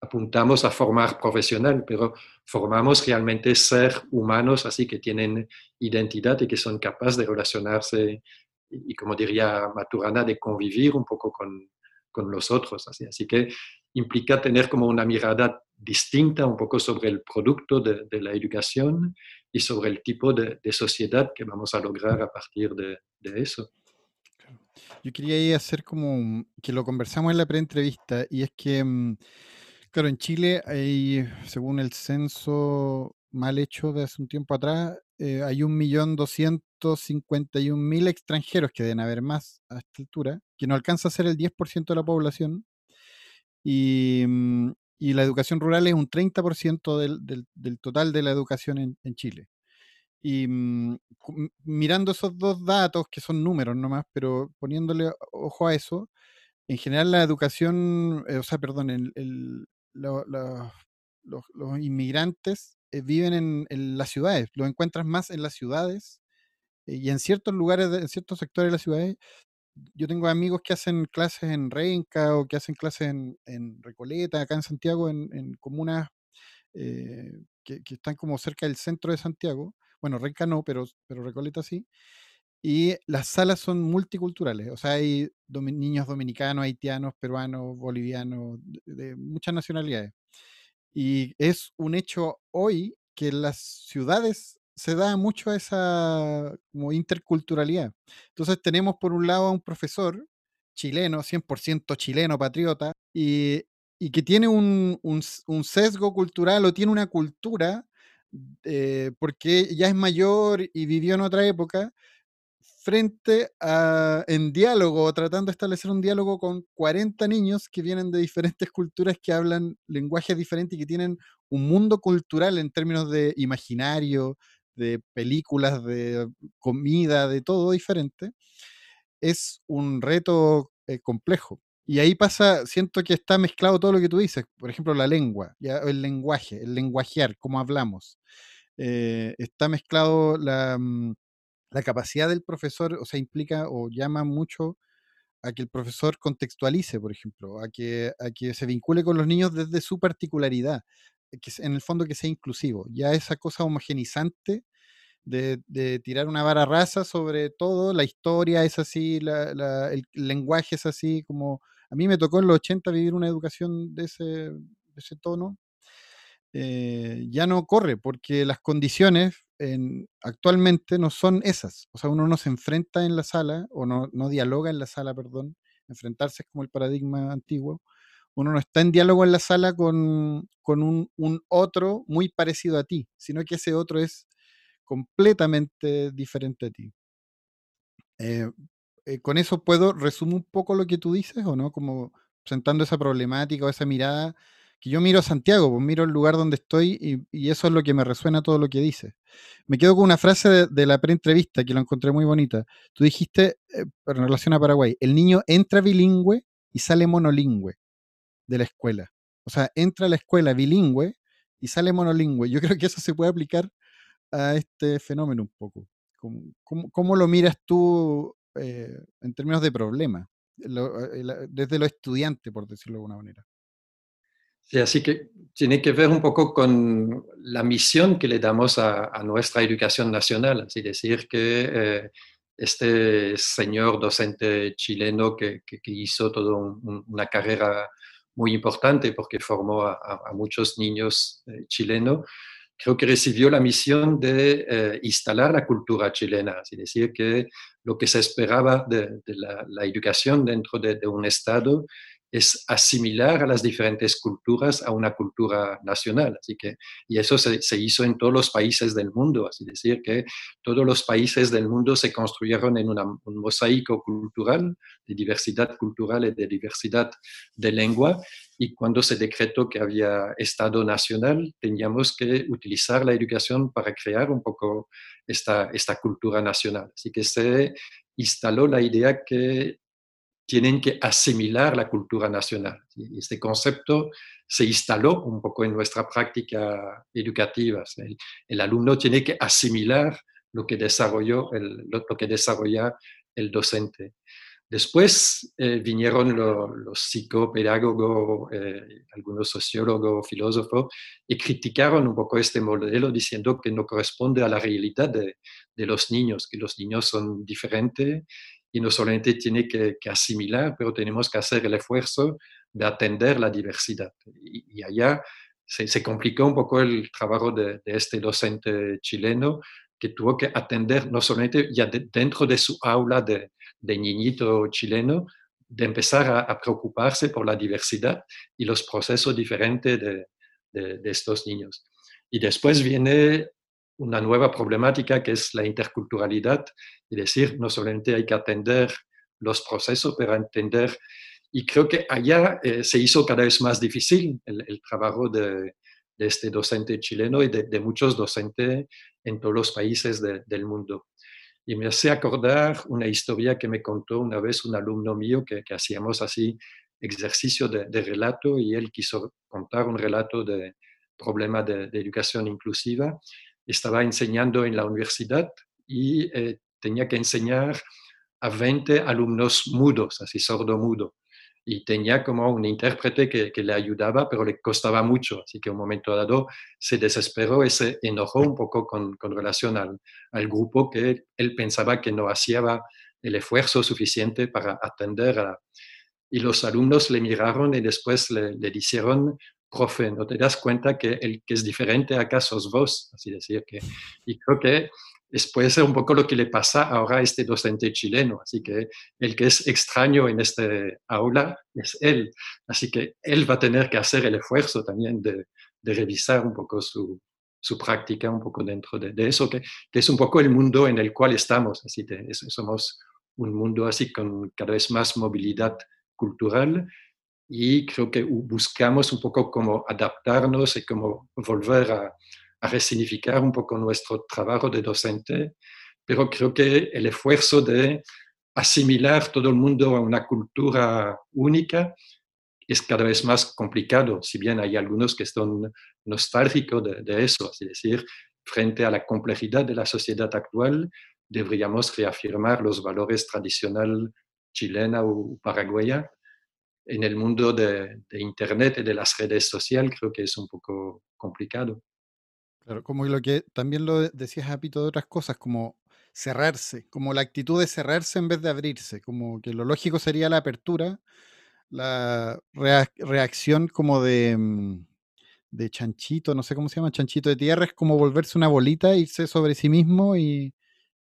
apuntamos a formar profesional, pero formamos realmente ser humanos, así que tienen identidad y que son capaces de relacionarse y, como diría Maturana, de convivir un poco con, con los otros. Así, así que implica tener como una mirada distinta un poco sobre el producto de, de la educación y sobre el tipo de, de, sociedad que vamos a lograr a partir de, de eso. Yo quería hacer como que lo conversamos en la pre-entrevista y es que mm, Claro, en Chile hay, según el censo mal hecho de hace un tiempo atrás, eh, hay un millón doscientos cincuenta y un mil extranjeros que deben haber más a esta altura, que no alcanza a ser el 10% de la población. Y, mm, y, la educación rural es un 30% del, del, del, total de la educación en, en Chile. Y mm, mirando esos dos datos, que son números nomás, pero poniéndole ojo a eso, en general la educación, eh, o sea, perdón, el, los, inmigrantes eh, viven en, las ciudades, los encuentras más en las ciudades eh, y en ciertos lugares, en ciertos sectores de las ciudades. Yo tengo amigos que hacen clases en Renca o que hacen clases en, Recoleta, acá en Santiago, en, comunas que, que, están como cerca del centro de Santiago. Bueno, Renca no, pero, pero Recoleta sí. Y las salas son multiculturales, o sea, hay niños dominicanos, haitianos, peruanos, bolivianos, de, muchas nacionalidades. Y es un hecho hoy que en las ciudades se da mucho esa interculturalidad. Entonces tenemos por un lado a un profesor chileno, 100% chileno, patriota, y, que tiene un, sesgo cultural o tiene una cultura eh, porque ya es mayor y vivió en otra época, frente a, en diálogo, tratando de establecer un diálogo con 40 niños que vienen de diferentes culturas, que hablan lenguajes diferentes y que tienen un mundo cultural en términos de imaginario, de películas, de comida, de todo diferente, es un reto eh, complejo. Y ahí pasa, siento que está mezclado todo lo que tú dices, por ejemplo, la lengua, ya, el lenguaje, el lenguajear, cómo hablamos. Eh, está mezclado la, mm, la capacidad del profesor, o sea, implica o llama mucho a que el profesor contextualice, por ejemplo, a que, a que se vincule con los niños desde su particularidad, que en el fondo que sea inclusivo. Ya esa cosa homogenizante de, tirar una vara rasa sobre todo, la historia es así, el lenguaje es así, como a mí me tocó en los 80 vivir una educación de ese, de ese tono, eh, ya no corre porque las condiciones actualmente no son esas. O sea, uno no se enfrenta en la sala, o no, no dialoga en la sala, perdón. Enfrentarse es como el paradigma antiguo. Uno no está en diálogo en la sala con, con un, un, otro muy parecido a ti, sino que ese otro es completamente diferente a ti. Eh, eh, con eso puedo resumir un poco lo que tú dices, ¿o no? Como presentando esa problemática o esa mirada que yo miro a Santiago, pues miro el lugar donde estoy y, eso es lo que me resuena todo lo que dice. Me quedo con una frase de, la preentrevista que lo encontré muy bonita. Tú dijiste, eh, en relación a Paraguay, el niño entra bilingüe y sale monolingüe de la escuela. O sea, entra a la escuela bilingüe y sale monolingüe. Yo creo que eso se puede aplicar a este fenómeno un poco. ¿Cómo, lo miras tú eh, en términos de problema? Eh, desde lo estudiante, por decirlo de alguna manera. Sí, así que tiene que ver un poco con la misión que le damos a, nuestra educación nacional, así decir que eh, este señor docente chileno que, hizo toda una carrera muy importante porque formó a, muchos niños eh, chilenos, creo que recibió la misión de eh, instalar la cultura chilena, es decir, que lo que se esperaba de, la, educación dentro de, un Estado es asimilar a las diferentes culturas a una cultura nacional. Así que, y eso se, hizo en todos los países del mundo, así decir que todos los países del mundo se construyeron en un mosaico cultural, de diversidad cultural y de diversidad de lengua, y cuando se decretó que había Estado nacional, teníamos que utilizar la educación para crear un poco esta, esta cultura nacional. Así que se instaló la idea que tienen que asimilar la cultura nacional. Este concepto se instaló un poco en nuestra práctica educativa. El, alumno tiene que asimilar lo que, desarrolló el, lo, que desarrolla el docente. Después eh, vinieron los psicopedagogos, eh, algunos sociólogos, filósofos, y criticaron un poco este modelo diciendo que no corresponde a la realidad de, de los niños, que los niños son diferentes y no solamente tiene que, asimilar, pero tenemos que hacer el esfuerzo de atender la diversidad. Y, allá se, complicó un poco el trabajo de, este docente chileno que tuvo que atender no solamente ya dentro de su aula de, niñito chileno, de empezar a, preocuparse por la diversidad y los procesos diferentes de, de estos niños. Y después viene una nueva problemática que es la interculturalidad, es decir, no solamente hay que atender los procesos, pero entender, y creo que allá eh, se hizo cada vez más difícil el, trabajo de, este docente chileno y de, muchos docentes en todos los países del mundo. Y me hace acordar una historia que me contó una vez un alumno mío que, hacíamos así ejercicio de, relato y él quiso contar un relato de problema de, educación inclusiva. Estaba enseñando en la universidad y eh, tenía que enseñar a 20 alumnos mudos, así sordo-mudo y tenía como un intérprete que, le ayudaba, pero le costaba mucho. Así que un momento dado se desesperó y se enojó un poco con, con relación al, al, grupo que él pensaba que no hacía el esfuerzo suficiente para atender a... Y los alumnos le miraron y después le, le dijeron, profe, ¿no te das cuenta que el que es diferente acá sos vos? Así decir que... Y creo que es, puede ser un poco lo que le pasa ahora a este docente chileno. Así que el que es extraño en este aula es él. Así que él va a tener que hacer el esfuerzo también de, revisar un poco su, práctica, un poco dentro de, eso, que, es un poco el mundo en el cual estamos. Así que somos un mundo así con cada vez más movilidad cultural y creo que buscamos un poco cómo adaptarnos y cómo volver a, a resignificar un poco nuestro trabajo de docente, pero creo que el esfuerzo de asimilar todo el mundo a una cultura única es cada vez más complicado, si bien hay algunos que son nostálgicos de, eso, es decir, frente a la complejidad de la sociedad actual, deberíamos reafirmar los valores tradicionales chilena o paraguaya. En el mundo de, Internet y de las redes sociales creo que es un poco complicado. Claro, como lo que también lo decías, Apito, de otras cosas, como cerrarse, como la actitud de cerrarse en vez de abrirse, como que lo lógico sería la apertura, la reacción como de, mm, de chanchito, no sé cómo se llama, chanchito de tierra, es como volverse una bolita, irse sobre sí mismo y,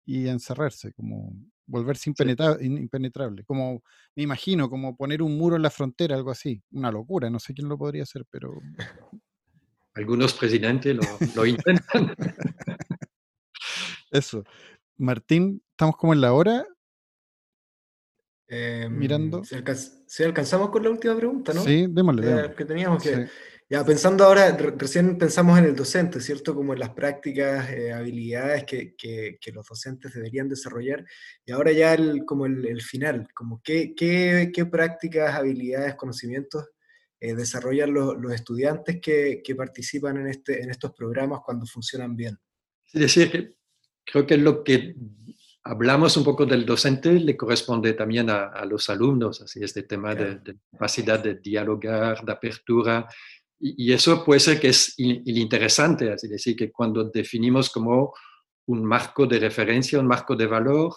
encerrarse, como volverse impenetrable, como me imagino, como poner un muro en la frontera, algo así, una locura, no sé quién lo podría hacer, pero algunos presidentes lo, intentan. Eso. Martín, estamos como en la hora. Em, Mirando. Si, alcanzamos con la última pregunta, ¿no? Sí, démosle. que teníamos que. Ya pensando ahora, recién pensamos en el docente, ¿cierto? Como en las prácticas, eh, habilidades que, que, los docentes deberían desarrollar. Y ahora ya el, como el, final, como qué, qué, qué prácticas, habilidades, conocimientos eh, desarrollan los estudiantes que, que, participan en, este, en estos programas cuando funcionan bien. Es decir, que creo que lo que hablamos un poco del docente le corresponde también a, a los alumnos, así este tema de, capacidad de dialogar, de apertura, y, eso puede ser que es interesante, así decir, que cuando definimos como un marco de referencia, un marco de valor,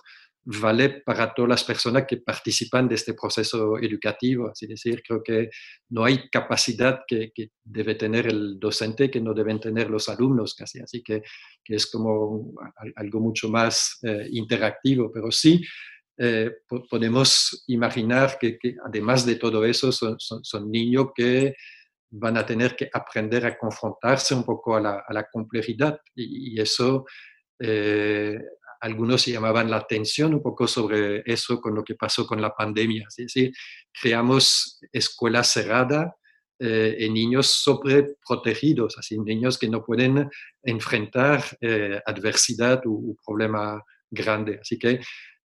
vale para todas las personas que participan de este proceso educativo. Es decir, creo que no hay capacidad que, debe tener el docente que no deben tener los alumnos casi. Así que, que es como algo mucho más eh, interactivo, pero sí eh, podemos imaginar que, además de todo eso son, son, niños que van a tener que aprender a confrontarse un poco a la, complejidad y, eso eh, algunos llamaban la atención un poco sobre eso con lo que pasó con la pandemia. Es decir, creamos escuelas cerradas eh, en niños sobreprotegidos, así niños que no pueden enfrentar eh, adversidad o, problema grande. Así que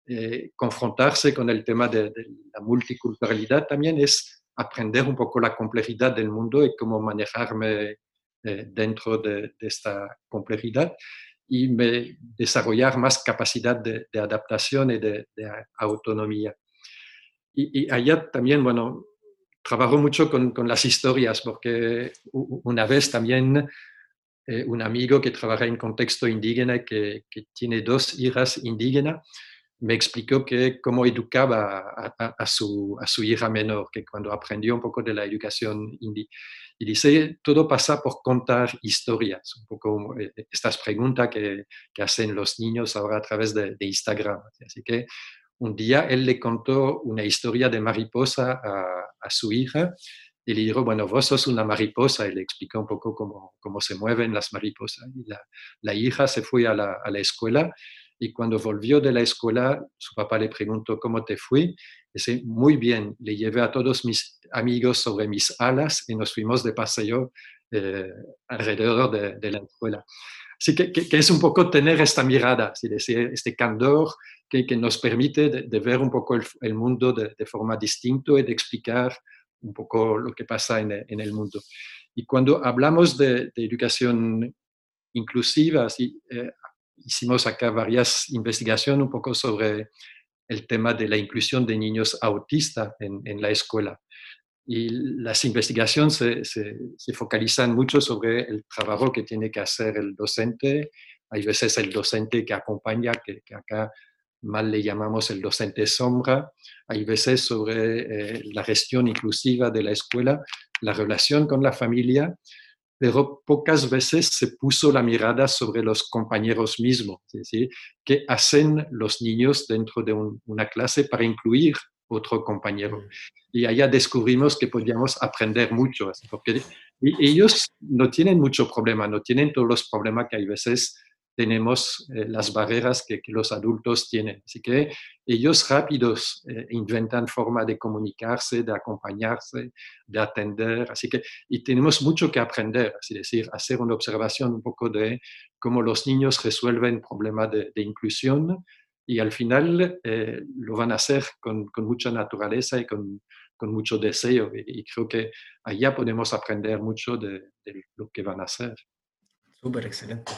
eh, confrontarse con el tema de, la multiculturalidad también es aprender un poco la complejidad del mundo y cómo manejarme dentro de, de, esta complejidad y me, desarrollar más capacidad de, adaptación y de, autonomía. Y, y, allá también, bueno, trabajo mucho con, con, las historias, porque una vez también eh, un amigo que trabaja en contexto indígena, que, que tiene dos hijas indígenas, me explicó que cómo educaba a, su, hija menor, que cuando aprendió un poco de la educación indígena, y dice, todo pasa por contar historias, un poco eh, estas preguntas que, hacen los niños ahora a través de, Instagram. Así que un día él le contó una historia de mariposa a, su hija y le dijo, bueno, vos sos una mariposa y le explicó un poco cómo, cómo se mueven las mariposas. Y la, hija se fue a la, a la escuela y cuando volvió de la escuela, su papá le preguntó cómo te fue Dice, muy bien, le llevé a todos mis amigos sobre mis alas y nos fuimos de paseo alrededor de, la escuela. Así que, que, es un poco tener esta mirada, este candor que, nos permite de, ver un poco el, mundo de, forma distinta y de explicar un poco lo que pasa en, el mundo. Y cuando hablamos de, educación inclusiva, eh, hicimos acá varias investigaciones un poco sobre el tema de la inclusión de niños autistas en, la escuela. Y las investigaciones se, focalizan mucho sobre el trabajo que tiene que hacer el docente. Hay veces el docente que acompaña, que, acá mal le llamamos el docente sombra. Hay veces sobre eh, la gestión inclusiva de la escuela, la relación con la familia pero pocas veces se puso la mirada sobre los compañeros mismos, es decir, qué hacen los niños dentro de una clase para incluir otro compañero. Mm. Y allá descubrimos que podíamos aprender mucho, porque ellos no tienen mucho problema, no tienen todos los problemas que hay veces tenemos eh, las barreras que, los adultos tienen. Así que ellos rápidos eh, inventan forma de comunicarse, de acompañarse, de atender. Así que, y tenemos mucho que aprender, así decir, hacer una observación un poco de cómo los niños resuelven problemas de, inclusión y al final eh, lo van a hacer con, con mucha naturaleza y con, con mucho deseo. Y, creo que allá podemos aprender mucho de, de lo que van a hacer. Súper excelente.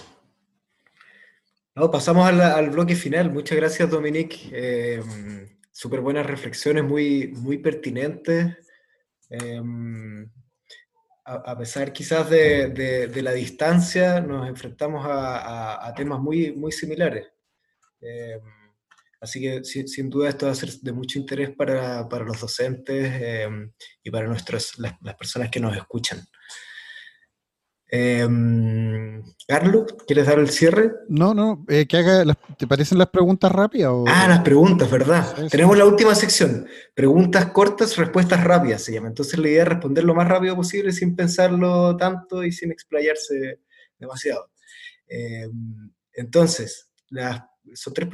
No, pasamos al, bloque final. Muchas gracias, Dominique. Eh, Súper buenas reflexiones, muy, muy pertinentes. Eh, a, pesar quizás de, la distancia, nos enfrentamos a, temas muy, muy similares. Eh, así que sin, duda esto va a ser de mucho interés para, los docentes y para nuestras, las personas que nos escuchan. Eh, Carlos, ¿quieres dar el cierre? No, no, eh, que haga, ¿te parecen las preguntas rápidas? Ah, las preguntas, ¿verdad? Tenemos la última sección, preguntas cortas, respuestas rápidas se llama. Entonces la idea es responder lo más rápido posible sin pensarlo tanto y sin explayarse demasiado. Em, entonces, las, son tres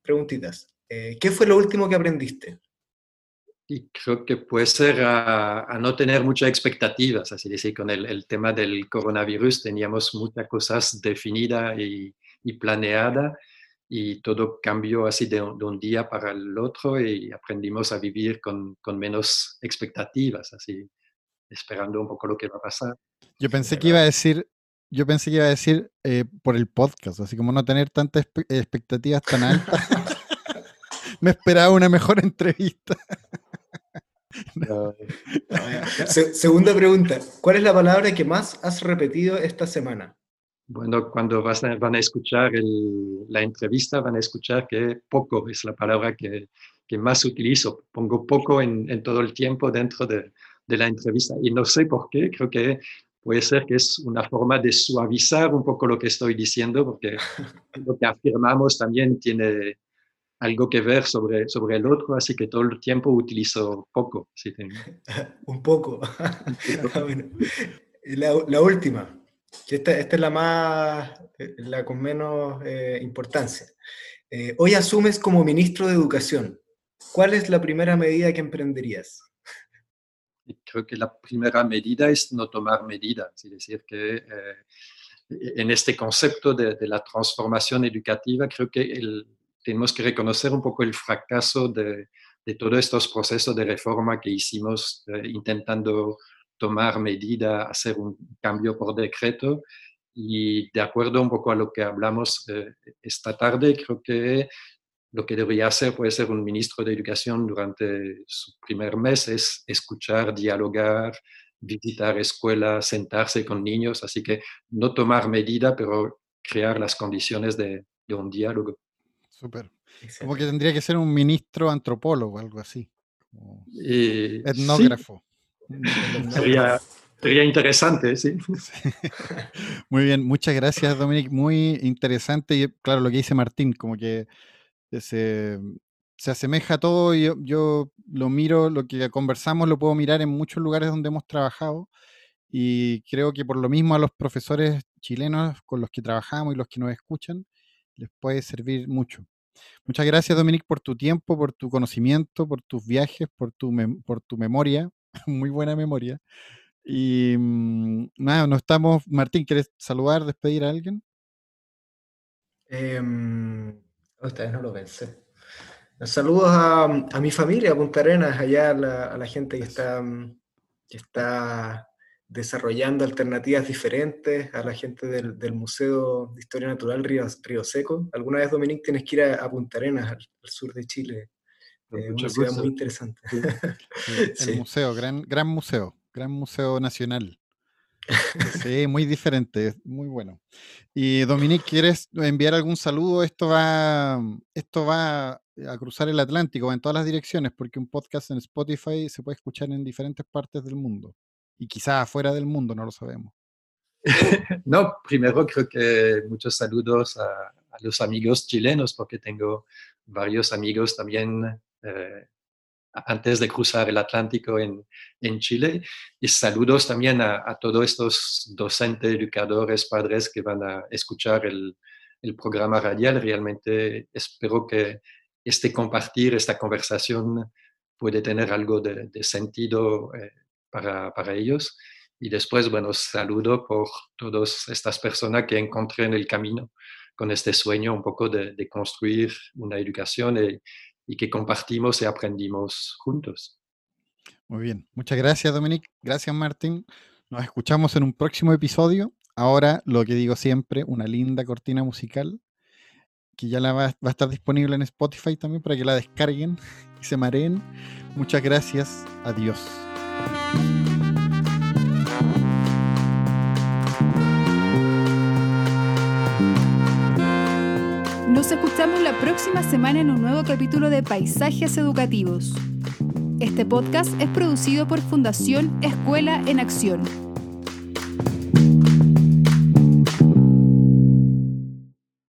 preguntitas. Eh, ¿Qué fue lo último que aprendiste? Y creo que puede ser a, no tener muchas expectativas, así decir, con el, tema del coronavirus teníamos muchas cosas definidas y, y planeadas y todo cambió así de, un día para el otro y aprendimos a vivir con, con, menos expectativas, así esperando un poco lo que va a pasar. Yo pensé que iba a decir, yo pensé que iba a decir eh, por el podcast, así como no tener tantas expectativas tan altas. Me esperaba una mejor entrevista. segunda pregunta. ¿Cuál es la palabra que más has repetido esta semana? Bueno, cuando van a escuchar la entrevista, van a escuchar que poco es la palabra que, más utilizo. Pongo poco en, todo el tiempo dentro de, la entrevista. Y no sé por qué, creo que puede ser que es una forma de suavizar un poco lo que estoy diciendo, porque lo que afirmamos también tiene, algo que ver sobre, sobre el otro, así que todo el tiempo utilizo poco. Un poco. Ah, la, última, que esta, es la más, eh, la con menos eh, importancia. Eh, hoy asumes como ministro de Educación. ¿Cuál es la primera medida que emprenderías? Creo que la primera medida es no tomar medidas, es decir, que en este concepto de, de, la transformación educativa, creo que el, tenemos que reconocer un poco el fracaso de, de todos estos procesos de reforma que hicimos eh, intentando tomar medida, hacer un cambio por decreto. Y de acuerdo un poco a lo que hablamos eh, esta tarde, creo que lo que debería hacer puede ser un ministro de Educación durante su primer mes es escuchar, dialogar, visitar escuelas, sentarse con niños. Así que no tomar medida, pero crear las condiciones de, de un diálogo. Súper. Como que tendría que ser un ministro antropólogo, algo así. Eh, etnógrafo. Sería, interesante, sí. Muy bien, muchas gracias, Dominic. Muy interesante. Y claro, lo que dice Martín, como que se, asemeja a todo. Yo, yo lo miro, lo que conversamos lo puedo mirar en muchos lugares donde hemos trabajado. Y creo que por lo mismo a los profesores chilenos con los que trabajamos y los que nos escuchan, les puede servir mucho. Muchas gracias, Dominic, por tu tiempo, por tu conocimiento, por tus viajes, por tu, por tu memoria, muy buena memoria. Y mm, nada, no estamos. Martín, ¿quieres saludar, despedir a alguien? Eh, esta vez no lo pensé. Saludos a, a, mi familia, a Punta Arenas, allá a la, a la gente que está, que está desarrollando alternativas diferentes, a la gente del, del Museo de Historia Natural Río, Río, Seco. Alguna vez, Dominique, tienes que ir a, a Punta Arenas, al, al, sur de Chile. Eh, una ciudad muy interesante. Sí. El sí. museo, gran, gran museo, gran museo nacional. Sí, muy diferente, muy bueno. Y Dominique, ¿quieres enviar algún saludo? Esto va, esto va a cruzar el Atlántico, en todas las direcciones, porque un podcast en Spotify se puede escuchar en diferentes partes del mundo. Y quizás afuera del mundo, no lo sabemos. no, primero creo que muchos saludos a, a, los amigos chilenos, porque tengo varios amigos también eh, antes de cruzar el Atlántico en, en Chile. Y saludos también a, a, todos estos docentes, educadores, padres que van a escuchar el, el, programa radial. Realmente espero que este compartir, esta conversación puede tener algo de, de sentido eh, para, ellos. Y después, bueno, saludo por todas estas personas que encontré en el camino con este sueño un poco de, construir una educación y, y que compartimos y aprendimos juntos. Muy bien, muchas gracias Dominique, gracias Martín. Nos escuchamos en un próximo episodio. Ahora, lo que digo siempre, una linda cortina musical que ya la va, va, a estar disponible en Spotify también para que la descarguen y se mareen. Muchas gracias, adiós. Nos escuchamos la próxima semana en un nuevo capítulo de Paisajes Educativos. Este podcast es producido por Fundación Escuela en Acción